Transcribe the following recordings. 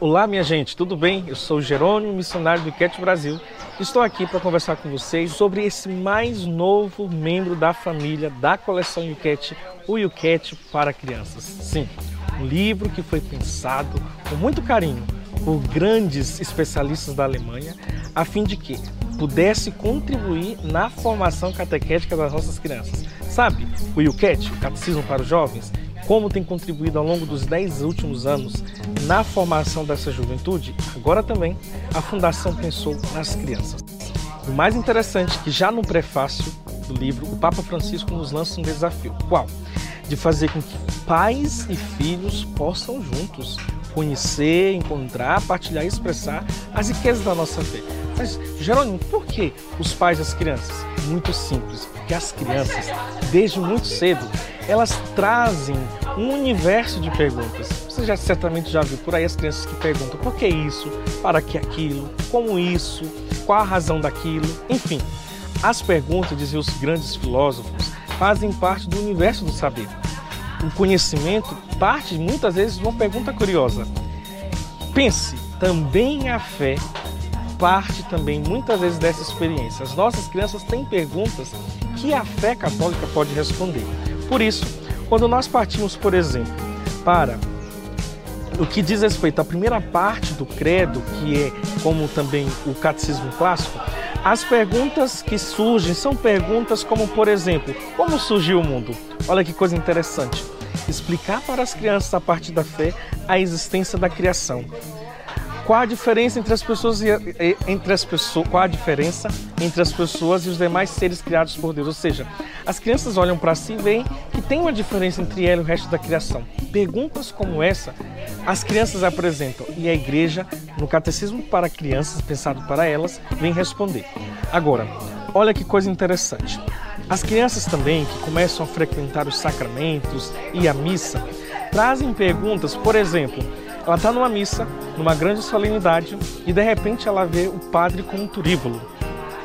Olá, minha gente, tudo bem? Eu sou Jerônimo, missionário do Iquete Brasil. Estou aqui para conversar com vocês sobre esse mais novo membro da família da coleção Iquete, o Iquete para Crianças. Sim, um livro que foi pensado com muito carinho por grandes especialistas da Alemanha, a fim de que pudesse contribuir na formação catequética das nossas crianças. Sabe, o IUCAT, o Catecismo para os Jovens, como tem contribuído ao longo dos dez últimos anos na formação dessa juventude, agora também a Fundação pensou nas crianças. O mais interessante é que já no prefácio do livro, o Papa Francisco nos lança um desafio. Qual? De fazer com que pais e filhos possam juntos conhecer, encontrar, partilhar e expressar as riquezas da nossa fé. Mas, Jerônimo, por que os pais das crianças? Muito simples, porque as crianças, desde muito cedo, elas trazem um universo de perguntas. Você já certamente já viu por aí as crianças que perguntam por que isso, para que aquilo, como isso, qual a razão daquilo, enfim. As perguntas, diziam os grandes filósofos, fazem parte do universo do saber. O conhecimento parte muitas vezes de uma pergunta curiosa. Pense, também a fé parte também muitas vezes dessa experiência. As nossas crianças têm perguntas que a fé católica pode responder. Por isso, quando nós partimos, por exemplo, para o que diz respeito à primeira parte do credo, que é como também o catecismo clássico, as perguntas que surgem são perguntas como, por exemplo, como surgiu o mundo? Olha que coisa interessante. Explicar para as crianças a partir da fé a existência da criação. Qual a diferença entre as pessoas e entre as pessoas, qual a diferença entre as pessoas e os demais seres criados por Deus? Ou seja, as crianças olham para si e veem tem uma diferença entre ela e o resto da criação. Perguntas como essa as crianças apresentam e a igreja, no catecismo para crianças, pensado para elas, vem responder. Agora, olha que coisa interessante. As crianças também que começam a frequentar os sacramentos e a missa trazem perguntas, por exemplo, ela está numa missa, numa grande solenidade, e de repente ela vê o padre com um turíbulo.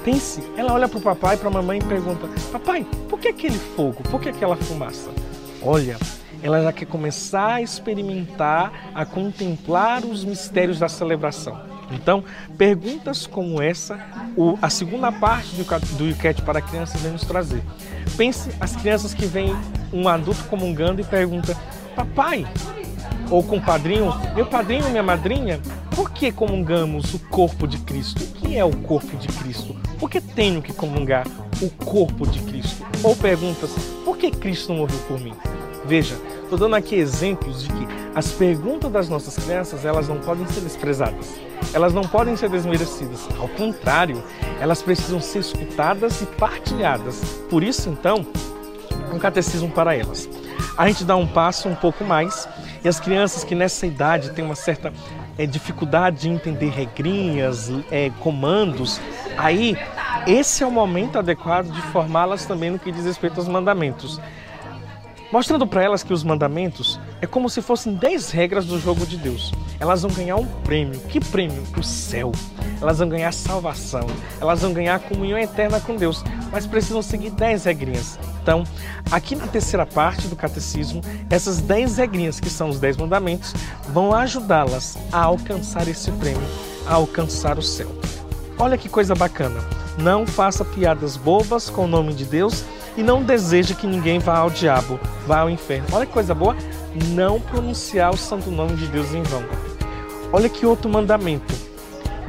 Pense, ela olha para o papai para a mamãe e pergunta: Papai, por que aquele fogo? Por que aquela fumaça? Olha, ela já quer começar a experimentar, a contemplar os mistérios da celebração. Então, perguntas como essa, a segunda parte do Yucat para crianças vem nos trazer. Pense as crianças que veem um adulto comungando e pergunta: Papai, ou com o padrinho, meu padrinho, minha madrinha, por que comungamos o corpo de Cristo? O que é o corpo de Cristo? Por que tenho que comungar o corpo de Cristo? Ou perguntas, por que Cristo morreu por mim? Veja, estou dando aqui exemplos de que as perguntas das nossas crianças elas não podem ser desprezadas, elas não podem ser desmerecidas. Ao contrário, elas precisam ser escutadas e partilhadas. Por isso, então, um catecismo para elas. A gente dá um passo um pouco mais e as crianças que nessa idade têm uma certa é, dificuldade de entender regrinhas, é, comandos, aí esse é o momento adequado de formá-las também no que diz respeito aos mandamentos. Mostrando para elas que os mandamentos é como se fossem 10 regras do jogo de Deus. Elas vão ganhar um prêmio. Que prêmio? O céu. Elas vão ganhar salvação. Elas vão ganhar comunhão eterna com Deus. Mas precisam seguir 10 regrinhas. Então, aqui na terceira parte do catecismo, essas 10 regrinhas, que são os 10 mandamentos, vão ajudá-las a alcançar esse prêmio, a alcançar o céu. Olha que coisa bacana. Não faça piadas bobas com o nome de Deus e não deseje que ninguém vá ao diabo, vá ao inferno. Olha que coisa boa. Não pronunciar o santo nome de Deus em vão. Olha que outro mandamento.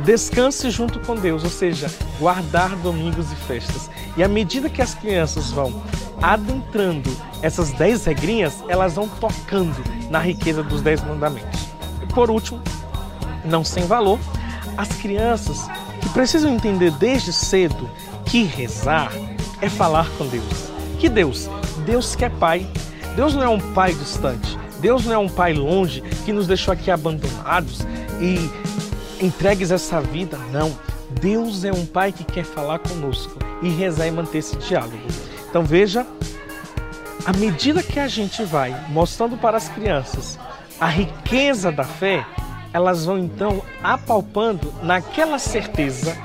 Descanse junto com Deus, ou seja, guardar domingos e festas. E à medida que as crianças vão adentrando essas dez regrinhas, elas vão tocando na riqueza dos dez mandamentos. E por último, não sem valor, as crianças que precisam entender desde cedo que rezar é falar com Deus. Que Deus? Deus que é Pai. Deus não é um Pai distante. Deus não é um Pai longe que nos deixou aqui abandonados e entregues essa vida. Não. Deus é um Pai que quer falar conosco e rezar e manter esse diálogo. Então veja, à medida que a gente vai mostrando para as crianças a riqueza da fé, elas vão então apalpando naquela certeza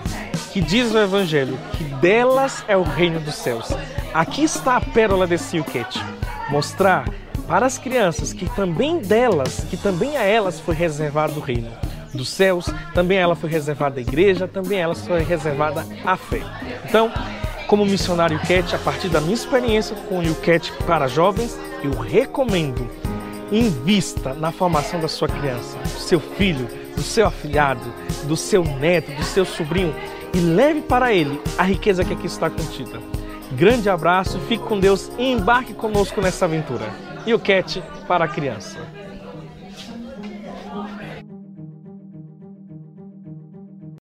que diz o Evangelho que delas é o reino dos céus. Aqui está a pérola desse Yuket. Mostrar para as crianças, que também delas, que também a elas foi reservado o reino dos céus, também ela foi reservada à igreja, também ela foi reservada à fé. Então, como missionário Cat, a partir da minha experiência com o Cat para jovens, eu recomendo invista na formação da sua criança, do seu filho, do seu afilhado, do seu neto, do seu sobrinho e leve para ele a riqueza que aqui está contida. Grande abraço, fique com Deus e embarque conosco nessa aventura. E o Cat para a criança.